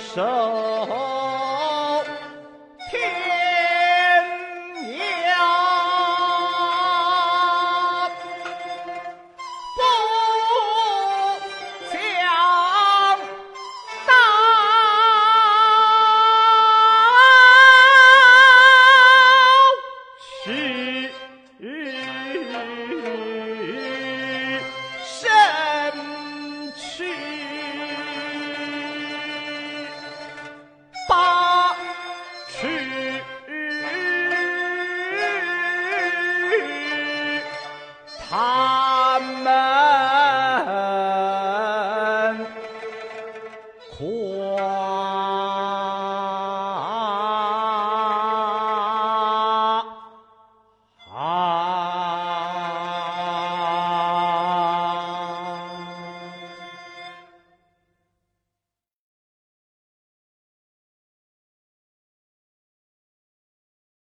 so 哇